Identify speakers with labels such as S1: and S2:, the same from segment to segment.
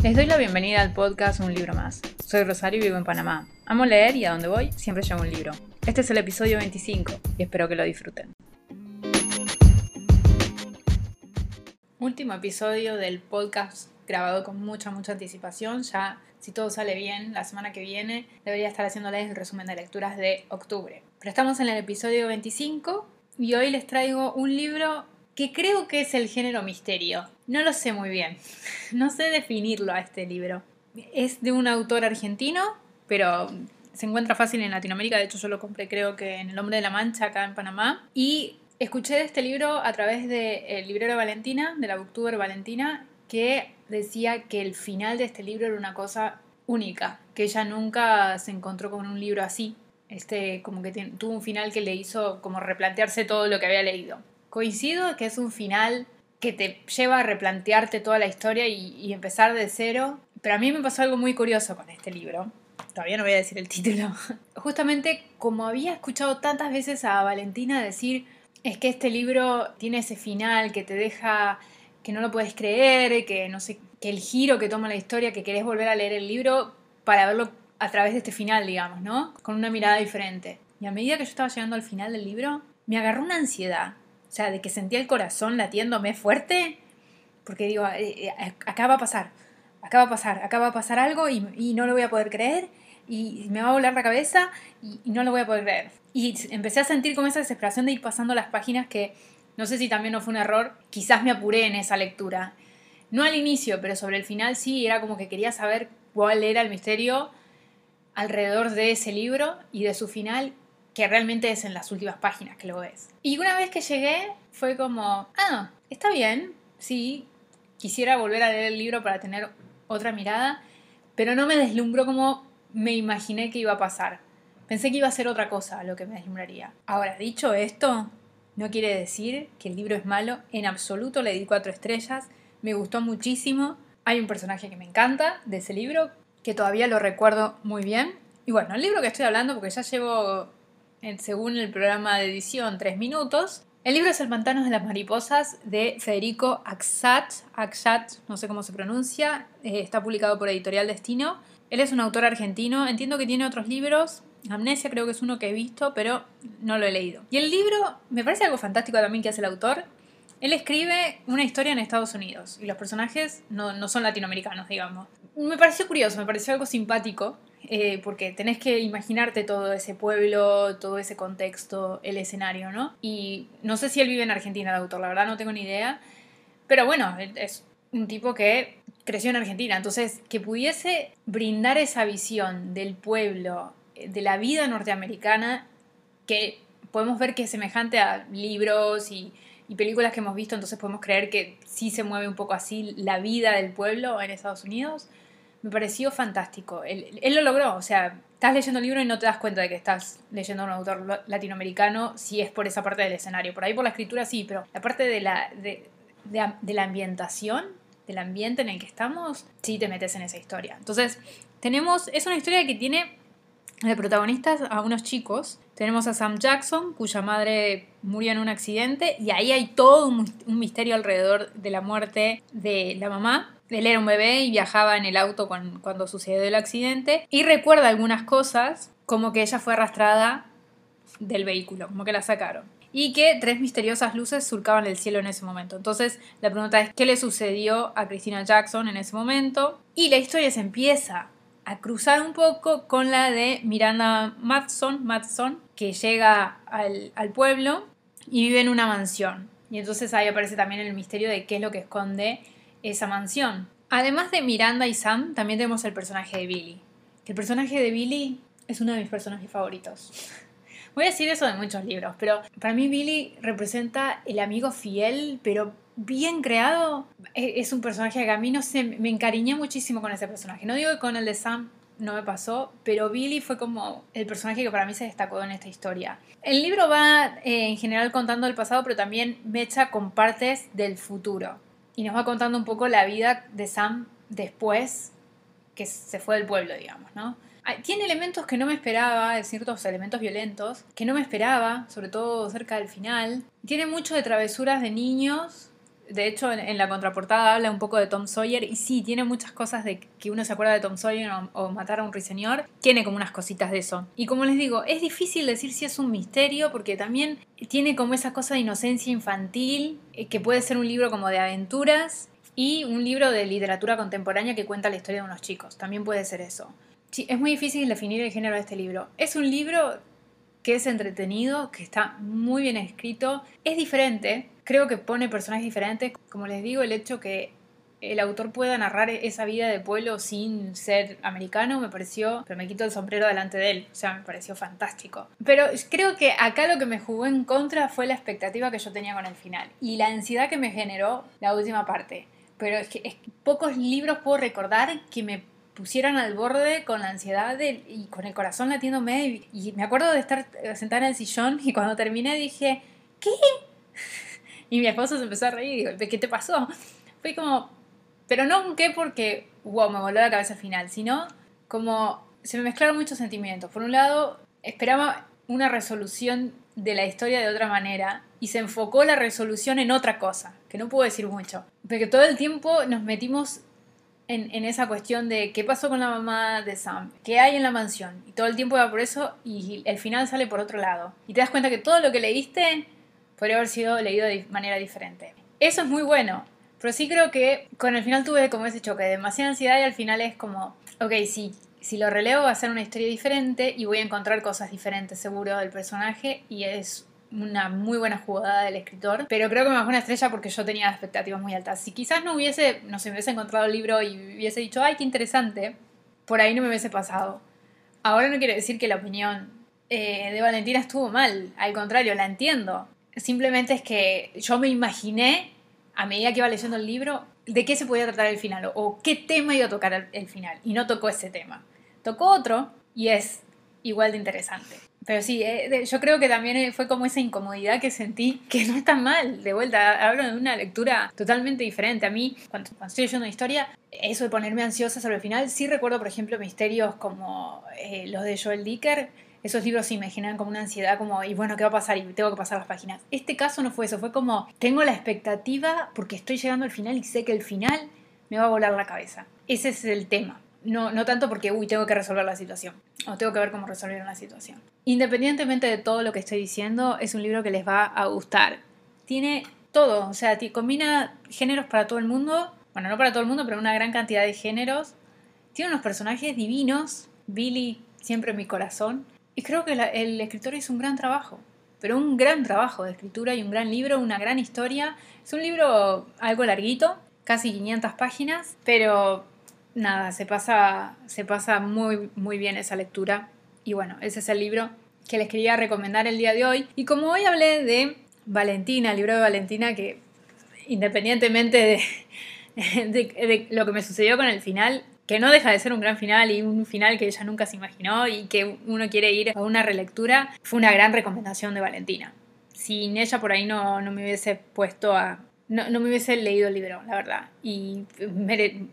S1: Les doy la bienvenida al podcast Un libro más. Soy Rosario y vivo en Panamá. Amo leer y a donde voy siempre llevo un libro. Este es el episodio 25 y espero que lo disfruten. Último episodio del podcast grabado con mucha, mucha anticipación. Ya, si todo sale bien, la semana que viene debería estar haciéndoles el resumen de lecturas de octubre. Pero estamos en el episodio 25 y hoy les traigo un libro que creo que es el género misterio. No lo sé muy bien. No sé definirlo a este libro. Es de un autor argentino, pero se encuentra fácil en Latinoamérica. De hecho, yo lo compré creo que en El Hombre de la Mancha, acá en Panamá. Y escuché de este libro a través del librero Valentina, de la booktuber Valentina, que decía que el final de este libro era una cosa única, que ella nunca se encontró con un libro así. Este, como que tuvo un final que le hizo como replantearse todo lo que había leído. Coincido que es un final que te lleva a replantearte toda la historia y, empezar de cero. Pero a mí me pasó algo muy curioso con este libro. Todavía no voy a decir el título. Justamente como había escuchado tantas veces a Valentina decir, es que este libro tiene ese final que te deja que no lo puedes creer, que no sé, que el giro que toma la historia, que querés volver a leer el libro para verlo a través de este final, digamos, ¿no? Con una mirada diferente. Y a medida que yo estaba llegando al final del libro, me agarró una ansiedad o sea, de que sentía el corazón latiéndome fuerte, porque digo, acá va a pasar, acá va a pasar, acá va a pasar algo y, no lo voy a poder creer y me va a volar la cabeza y, no lo voy a poder creer. Y empecé a sentir como esa desesperación de ir pasando las páginas que no sé si también no fue un error, quizás me apuré en esa lectura. No al inicio, pero sobre el final sí, era como que quería saber cuál era el misterio alrededor de ese libro y de su final que realmente es en las últimas páginas que lo ves. Y una vez que llegué fue como, ah, está bien, sí, quisiera volver a leer el libro para tener otra mirada, pero no me deslumbró como me imaginé que iba a pasar. Pensé que iba a ser otra cosa lo que me deslumbraría. Ahora, dicho esto, no quiere decir que el libro es malo, en absoluto le di cuatro estrellas, me gustó muchísimo, hay un personaje que me encanta de ese libro, que todavía lo recuerdo muy bien. Y bueno, el libro que estoy hablando, porque ya llevo según el programa de edición, tres minutos. El libro es El pantano de las mariposas de Federico Axat, Axat, no sé cómo se pronuncia, eh, está publicado por Editorial Destino. Él es un autor argentino, entiendo que tiene otros libros, Amnesia creo que es uno que he visto, pero no lo he leído. Y el libro me parece algo fantástico también que hace el autor. Él escribe una historia en Estados Unidos y los personajes no, no son latinoamericanos, digamos. Me pareció curioso, me pareció algo simpático eh, porque tenés que imaginarte todo ese pueblo, todo ese contexto, el escenario, ¿no? Y no sé si él vive en Argentina, el autor, la verdad no tengo ni idea, pero bueno, es un tipo que creció en Argentina, entonces que pudiese brindar esa visión del pueblo, de la vida norteamericana, que podemos ver que es semejante a libros y, y películas que hemos visto, entonces podemos creer que sí se mueve un poco así la vida del pueblo en Estados Unidos me pareció fantástico. Él, lo logró, o sea, estás leyendo el libro y no te das cuenta de que estás leyendo a un autor latinoamericano si es por esa parte del escenario. Por ahí por la escritura sí, pero la parte de la, de, la ambientación, del ambiente en el que estamos, sí te metes en esa historia. Entonces, tenemos, es una historia que tiene de protagonistas a unos chicos. Tenemos a Sam Jackson, cuya madre murió en un accidente, y ahí hay todo un misterio alrededor de la muerte de la mamá él era un bebé y viajaba en el auto cuando sucedió el accidente y recuerda algunas cosas como que ella fue arrastrada del vehículo, como que la sacaron. Y que tres misteriosas luces surcaban el cielo en ese momento. Entonces la pregunta es, ¿qué le sucedió a Christina Jackson en ese momento? Y la historia se empieza a cruzar un poco con la de Miranda Matson, Matson que llega al, al pueblo y vive en una mansión. Y entonces ahí aparece también el misterio de qué es lo que esconde esa mansión. Además de Miranda y Sam, también tenemos el personaje de Billy. el personaje de Billy es uno de mis personajes favoritos. Voy a decir eso de muchos libros, pero para mí Billy representa el amigo fiel, pero bien creado. E, es un personaje que a mí no sé, me encariñé muchísimo con ese personaje. No digo que con el de Sam no me pasó, pero Billy fue como el personaje que para mí se destacó en esta historia. El libro va eh, en general contando el pasado, pero también mecha con partes del futuro y nos va contando un poco la vida de Sam después que se fue del pueblo, digamos, ¿no? Tiene elementos que no me esperaba, ciertos elementos violentos, que no me esperaba, sobre todo cerca del final. Tiene mucho de travesuras de niños, De hecho, en, la contraportada habla un poco de Tom Sawyer y sí, tiene muchas cosas de que uno se acuerda de Tom Sawyer o, matar a un ruiseñor. Tiene como unas cositas de eso. Y como les digo, es difícil decir si es un misterio porque también tiene como esa cosa de inocencia infantil, eh, que puede ser un libro como de aventuras y un libro de literatura contemporánea que cuenta la historia de unos chicos. También puede ser eso. Sí, es muy difícil definir el género de este libro. Es un libro que es entretenido, que está muy bien escrito, es diferente, creo que pone personajes diferentes, como les digo, el hecho que el autor pueda narrar esa vida de pueblo sin ser americano me pareció, pero me quito el sombrero delante de él, o sea, me pareció fantástico. Pero creo que acá lo que me jugó en contra fue la expectativa que yo tenía con el final y la ansiedad que me generó la última parte. Pero es que, pocos libros puedo recordar que me pusieran al borde con la ansiedad y con el corazón latiéndome. Y, y me acuerdo de estar sentada en el sillón y cuando terminé dije, ¿qué? Y mi esposo se empezó a reír y ¿qué te pasó? Fue como, pero no un qué porque, wow, me voló la cabeza al final, sino como se me mezclaron muchos sentimientos. Por un lado, esperaba una resolución de la historia de otra manera y se enfocó la resolución en otra cosa, que no puedo decir mucho. Porque todo el tiempo nos metimos en, esa cuestión de qué pasó con la mamá de Sam, qué hay en la mansión. Y todo el tiempo va por eso y el final sale por otro lado. Y te das cuenta que todo lo que leíste podría haber sido leído de manera diferente. Eso es muy bueno, pero sí creo que con el final tuve como ese choque, demasiada ansiedad y al final es como, ok, sí, si lo releo va a ser una historia diferente y voy a encontrar cosas diferentes seguro del personaje y es una muy buena jugada del escritor, pero creo que me bajó una estrella porque yo tenía expectativas muy altas. Si quizás no hubiese, no sé, me hubiese encontrado el libro y hubiese dicho, ay, qué interesante, por ahí no me hubiese pasado. Ahora no quiere decir que la opinión eh, de Valentina estuvo mal, al contrario, la entiendo. Simplemente es que yo me imaginé, a medida que iba leyendo el libro, de qué se podía tratar el final o, qué tema iba a tocar el final. Y no tocó ese tema. Tocó otro y es igual de interesante. Pero sí, eh, yo creo que también eh, fue como esa incomodidad que sentí, que no está mal, de vuelta, hablo de una lectura totalmente diferente. A mí, cuando, estoy leyendo una historia, eso de ponerme ansiosa sobre el final, sí recuerdo, por ejemplo, misterios como eh, los de Joel Dicker, esos libros sí me generan como una ansiedad, como, y bueno, ¿qué va a pasar? Y tengo que pasar las páginas. Este caso no fue eso, fue como, tengo la expectativa porque estoy llegando al final y sé que el final me va a volar la cabeza. Ese es el tema. No, no tanto porque, uy, tengo que resolver la situación o tengo que ver cómo resolver una situación. Independientemente de todo lo que estoy diciendo, es un libro que les va a gustar. Tiene todo, o sea, combina géneros para todo el mundo, bueno, no para todo el mundo, pero una gran cantidad de géneros. Tiene unos personajes divinos, Billy siempre en mi corazón, y creo que el escritor hizo un gran trabajo, pero un gran trabajo de escritura y un gran libro, una gran historia. Es un libro algo larguito, casi 500 páginas, pero nada, se pasa, se pasa muy, muy bien esa lectura. Y bueno, ese es el libro que les quería recomendar el día de hoy. Y como hoy hablé de Valentina, el libro de Valentina, que independientemente de, de, lo que me sucedió con el final, que no deja de ser un gran final y un final que ella nunca se imaginó y que uno quiere ir a una relectura, fue una gran recomendación de Valentina. Sin ella por ahí no, no me hubiese puesto a, no, no me hubiese leído el libro, la verdad. Y,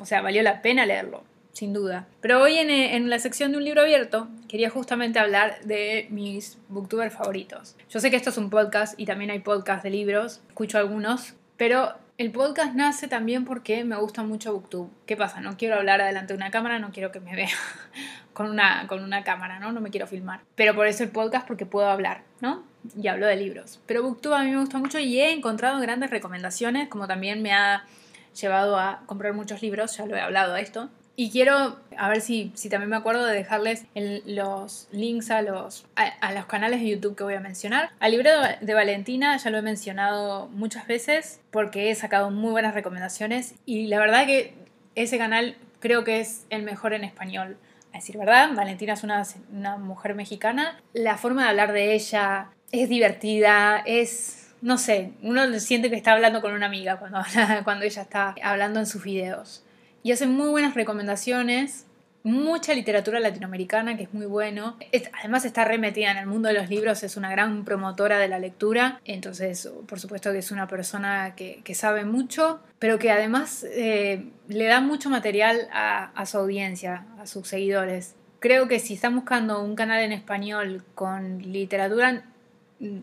S1: o sea, valió la pena leerlo, sin duda. Pero hoy en, en, la sección de un libro abierto quería justamente hablar de mis booktubers favoritos. Yo sé que esto es un podcast y también hay podcast de libros, escucho algunos, pero el podcast nace también porque me gusta mucho Booktube. ¿Qué pasa? No quiero hablar delante de una cámara, no quiero que me vea con una, con una cámara, ¿no? No me quiero filmar. Pero por eso el podcast porque puedo hablar, ¿no? y hablo de libros. Pero Booktube a mí me gusta mucho y he encontrado grandes recomendaciones, como también me ha llevado a comprar muchos libros, ya lo he hablado de esto. Y quiero, a ver si, si también me acuerdo de dejarles los links a los, a, los canales de YouTube que voy a mencionar. Al libro de Valentina ya lo he mencionado muchas veces porque he sacado muy buenas recomendaciones y la verdad que ese canal creo que es el mejor en español. A decir verdad, Valentina es una, una mujer mexicana. La forma de hablar de ella, es divertida, es, no sé, uno siente que está hablando con una amiga cuando, cuando ella está hablando en sus videos. Y hace muy buenas recomendaciones, mucha literatura latinoamericana, que es muy bueno. además está remetida en el mundo de los libros, es una gran promotora de la lectura, entonces por supuesto que es una persona que, sabe mucho, pero que además eh, le da mucho material a, a su audiencia, a sus seguidores. Creo que si están buscando un canal en español con literatura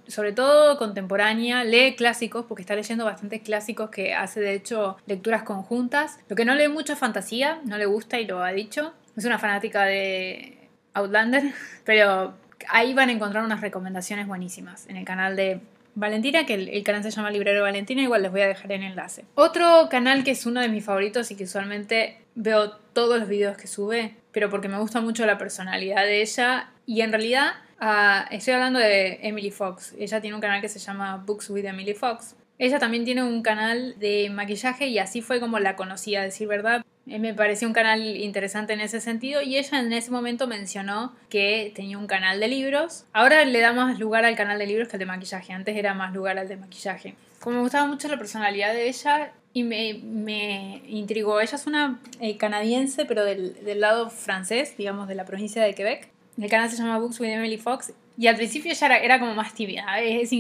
S1: sobre todo contemporánea, lee clásicos, porque está leyendo bastantes clásicos que hace de hecho lecturas conjuntas. Lo que no lee mucho es fantasía, no le gusta y lo ha dicho. Es una fanática de Outlander, pero ahí van a encontrar unas recomendaciones buenísimas en el canal de Valentina, que el, canal se llama Librero Valentina, igual les voy a dejar el enlace. Otro canal que es uno de mis favoritos y que usualmente veo todos los videos que sube, pero porque me gusta mucho la personalidad de ella y en realidad ah, estoy hablando de Emily Fox. Ella tiene un canal que se llama Books with Emily Fox. Ella también tiene un canal de maquillaje y así fue como la conocí, a decir verdad. Eh, me pareció un canal interesante en ese sentido y ella en ese momento mencionó que tenía un canal de libros. Ahora le da más lugar al canal de libros que al de maquillaje, antes era más lugar al de maquillaje. Como me gustaba mucho la personalidad de ella y me, intrigó, ella es una eh, canadiense pero del, del lado francés, digamos de la provincia de Quebec. El canal se llama Books with Emily Fox y al principio ya era, como más tibia. Es,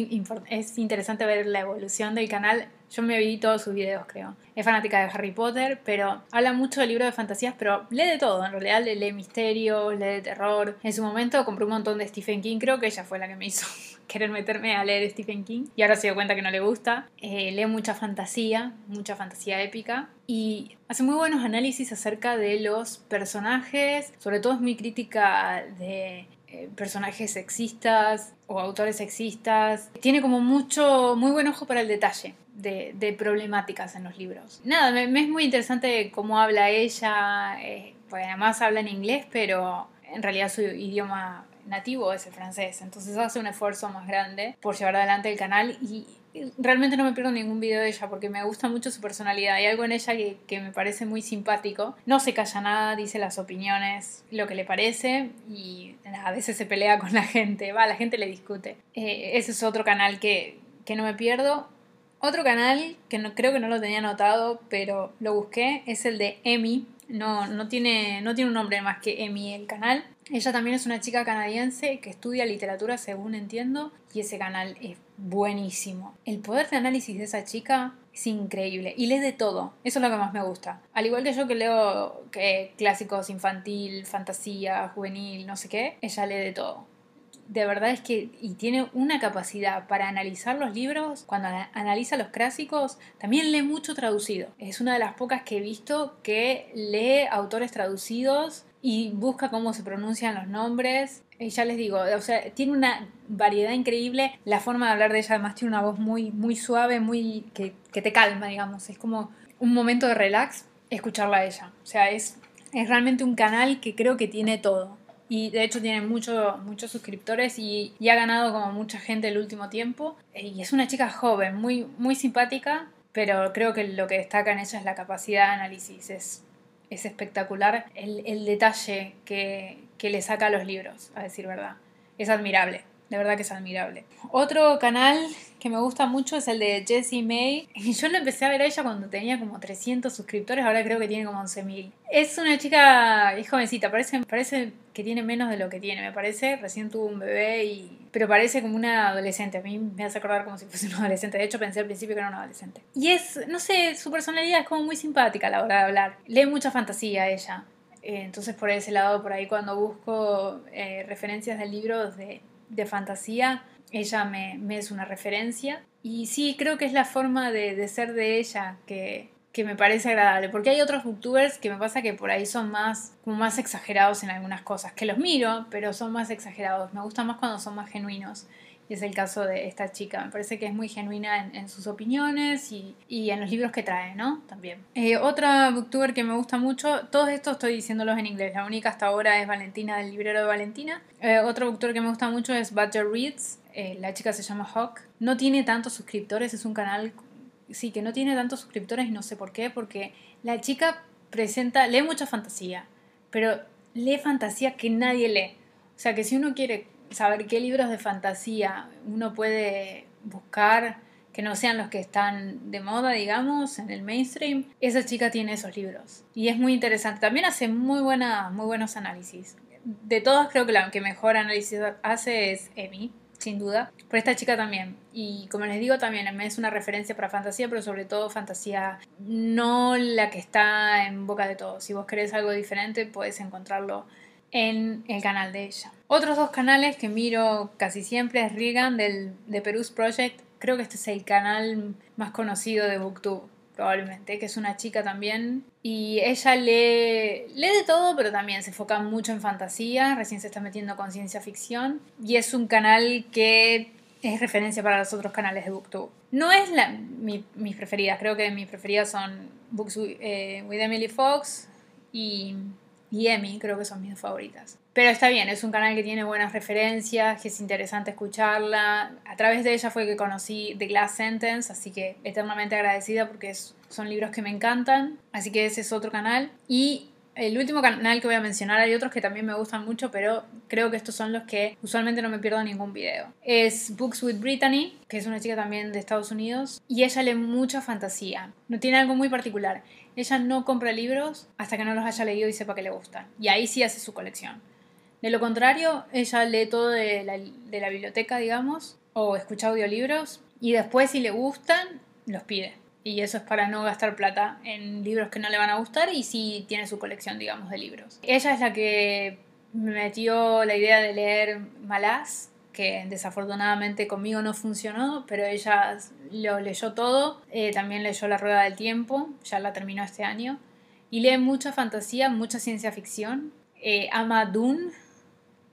S1: es, interesante ver la evolución del canal. Yo me vi todos sus videos, creo. Es fanática de Harry Potter, pero habla mucho de libros de fantasías, pero lee de todo. En realidad lee misterio, lee de terror. En su momento compré un montón de Stephen King. Creo que ella fue la que me hizo querer meterme a leer Stephen King. Y ahora se dio cuenta que no le gusta. Eh, lee mucha fantasía, mucha fantasía épica. Y hace muy buenos análisis acerca de los personajes. Sobre todo es muy crítica de eh, personajes sexistas o autores sexistas. Tiene como mucho, muy buen ojo para el detalle de, problemáticas en los libros. Nada, me, es muy interesante cómo habla ella, eh, pues además habla en inglés, pero en realidad su idioma nativo es el francés, entonces hace un esfuerzo más grande por llevar adelante el canal y realmente no me pierdo ningún video de ella porque me gusta mucho su personalidad. Hay algo en ella que, me parece muy simpático. No se calla nada, dice las opiniones, lo que le parece y a veces se pelea con la gente. Va, la gente le discute. Eh, ese es otro canal que, que no me pierdo. Otro canal que no, creo que no lo tenía anotado, pero lo busqué, es el de Emi. No, no, tiene, no tiene un nombre más que Emi el canal. Ella también es una chica canadiense que estudia literatura, según entiendo, y ese canal es buenísimo. El poder de análisis de esa chica es increíble y lee de todo. Eso es lo que más me gusta. Al igual que yo que leo que clásicos infantil, fantasía, juvenil, no sé qué, ella lee de todo. De verdad es que y tiene una capacidad para analizar los libros, cuando analiza los clásicos, también lee mucho traducido. Es una de las pocas que he visto que lee autores traducidos y busca cómo se pronuncian los nombres. Y ya les digo, o sea, tiene una variedad increíble. La forma de hablar de ella además tiene una voz muy, muy suave, muy que, que te calma, digamos. Es como un momento de relax escucharla a ella. O sea, es, es realmente un canal que creo que tiene todo. Y de hecho tiene mucho, muchos suscriptores y, y, ha ganado como mucha gente el último tiempo. Y es una chica joven, muy, muy simpática, pero creo que lo que destaca en ella es la capacidad de análisis. Es es espectacular el, detalle que, que, le saca a los libros, a decir verdad. Es admirable, de verdad que es admirable. Otro canal que me gusta mucho es el de Jessie May. Y yo lo empecé a ver a ella cuando tenía como 300 suscriptores, ahora creo que tiene como 11.000. Es una chica, es jovencita, parece, parece que tiene menos de lo que tiene, me parece. Recién tuvo un bebé y... Pero parece como una adolescente. A mí me hace acordar como si fuese una adolescente. De hecho, pensé al principio que era una adolescente. Y es, no sé, su personalidad es como muy simpática a la hora de hablar. Lee mucha fantasía ella. Eh, entonces por ese lado, por ahí cuando busco eh, referencias de libros de, de fantasía, ella me, es una referencia. Y sí, creo que es la forma de, de ser de ella que, que, me parece agradable. Porque hay otros booktubers que me pasa que por ahí son más, como más exagerados en algunas cosas. Que los miro, pero son más exagerados. Me gusta más cuando son más genuinos. Y es el caso de esta chica. Me parece que es muy genuina en, sus opiniones y, en los libros que trae, ¿no? También. Eh, otra booktuber que me gusta mucho, todos estos estoy diciéndolos en inglés. La única hasta ahora es Valentina del librero de Valentina. Eh, otro booktuber que me gusta mucho es Badger Reads. Eh, la chica se llama Hawk. No tiene tantos suscriptores, es un canal, sí, que no tiene tantos suscriptores y no sé por qué, porque la chica presenta, lee mucha fantasía, pero lee fantasía que nadie lee. O sea que si uno quiere saber qué libros de fantasía uno puede buscar que no sean los que están de moda, digamos, en el mainstream, esa chica tiene esos libros. Y es muy interesante. También hace muy, buena, muy buenos análisis. De todas creo que la que mejor análisis hace es Emi, sin duda. Pero esta chica también. Y como les digo, también es una referencia para fantasía, pero sobre todo fantasía no la que está en boca de todos. Si vos querés algo diferente, puedes encontrarlo en el canal de ella. Otros dos canales que miro casi siempre es Regan del, de Perú's Project. Creo que este es el canal más conocido de Booktube, probablemente, que es una chica también. Y ella lee, lee de todo, pero también se enfoca mucho en fantasía. Recién se está metiendo con ciencia ficción. Y es un canal que es referencia para los otros canales de Booktube. No es la, mis preferidas, creo que mis preferidas son Books eh, with, Emily Fox y, y Emmy, creo que son mis favoritas. Pero está bien, es un canal que tiene buenas referencias, que es interesante escucharla. A través de ella fue que conocí The Glass Sentence, así que eternamente agradecida porque son libros que me encantan. Así que ese es otro canal. Y el último canal que voy a mencionar, hay otros que también me gustan mucho, pero creo que estos son los que usualmente no me pierdo ningún video. Es Books with Brittany, que es una chica también de Estados Unidos, y ella lee mucha fantasía. No tiene algo muy particular. Ella no compra libros hasta que no los haya leído y sepa que le gustan. Y ahí sí hace su colección. De lo contrario, ella lee todo de la, de la biblioteca, digamos, o escucha audiolibros, y después si le gustan, los pide y eso es para no gastar plata en libros que no le van a gustar y si tiene su colección, digamos, de libros. Ella es la que me metió la idea de leer Malás, que desafortunadamente conmigo no funcionó, pero ella lo leyó todo, eh, también leyó La Rueda del Tiempo, ya la terminó este año, y lee mucha fantasía, mucha ciencia ficción. Eh, ama Dune,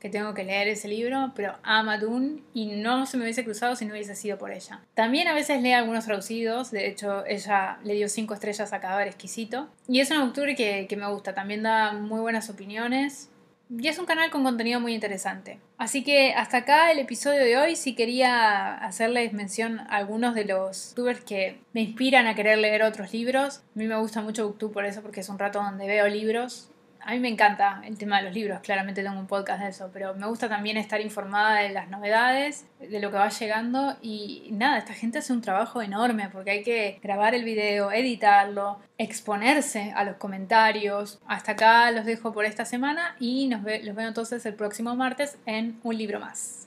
S1: que tengo que leer ese libro, pero ama Dune y no se me hubiese cruzado si no hubiese sido por ella. También a veces lee algunos traducidos, de hecho ella le dio cinco estrellas a Cadáver Exquisito. Y es un autor que, que me gusta, también da muy buenas opiniones. Y es un canal con contenido muy interesante. Así que hasta acá el episodio de hoy. Si quería hacerles mención a algunos de los youtubers que me inspiran a querer leer otros libros. A mí me gusta mucho Booktube por eso, porque es un rato donde veo libros a mí me encanta el tema de los libros, claramente tengo un podcast de eso, pero me gusta también estar informada de las novedades, de lo que va llegando y nada, esta gente hace un trabajo enorme porque hay que grabar el video, editarlo, exponerse a los comentarios. Hasta acá los dejo por esta semana y nos los veo entonces el próximo martes en un libro más.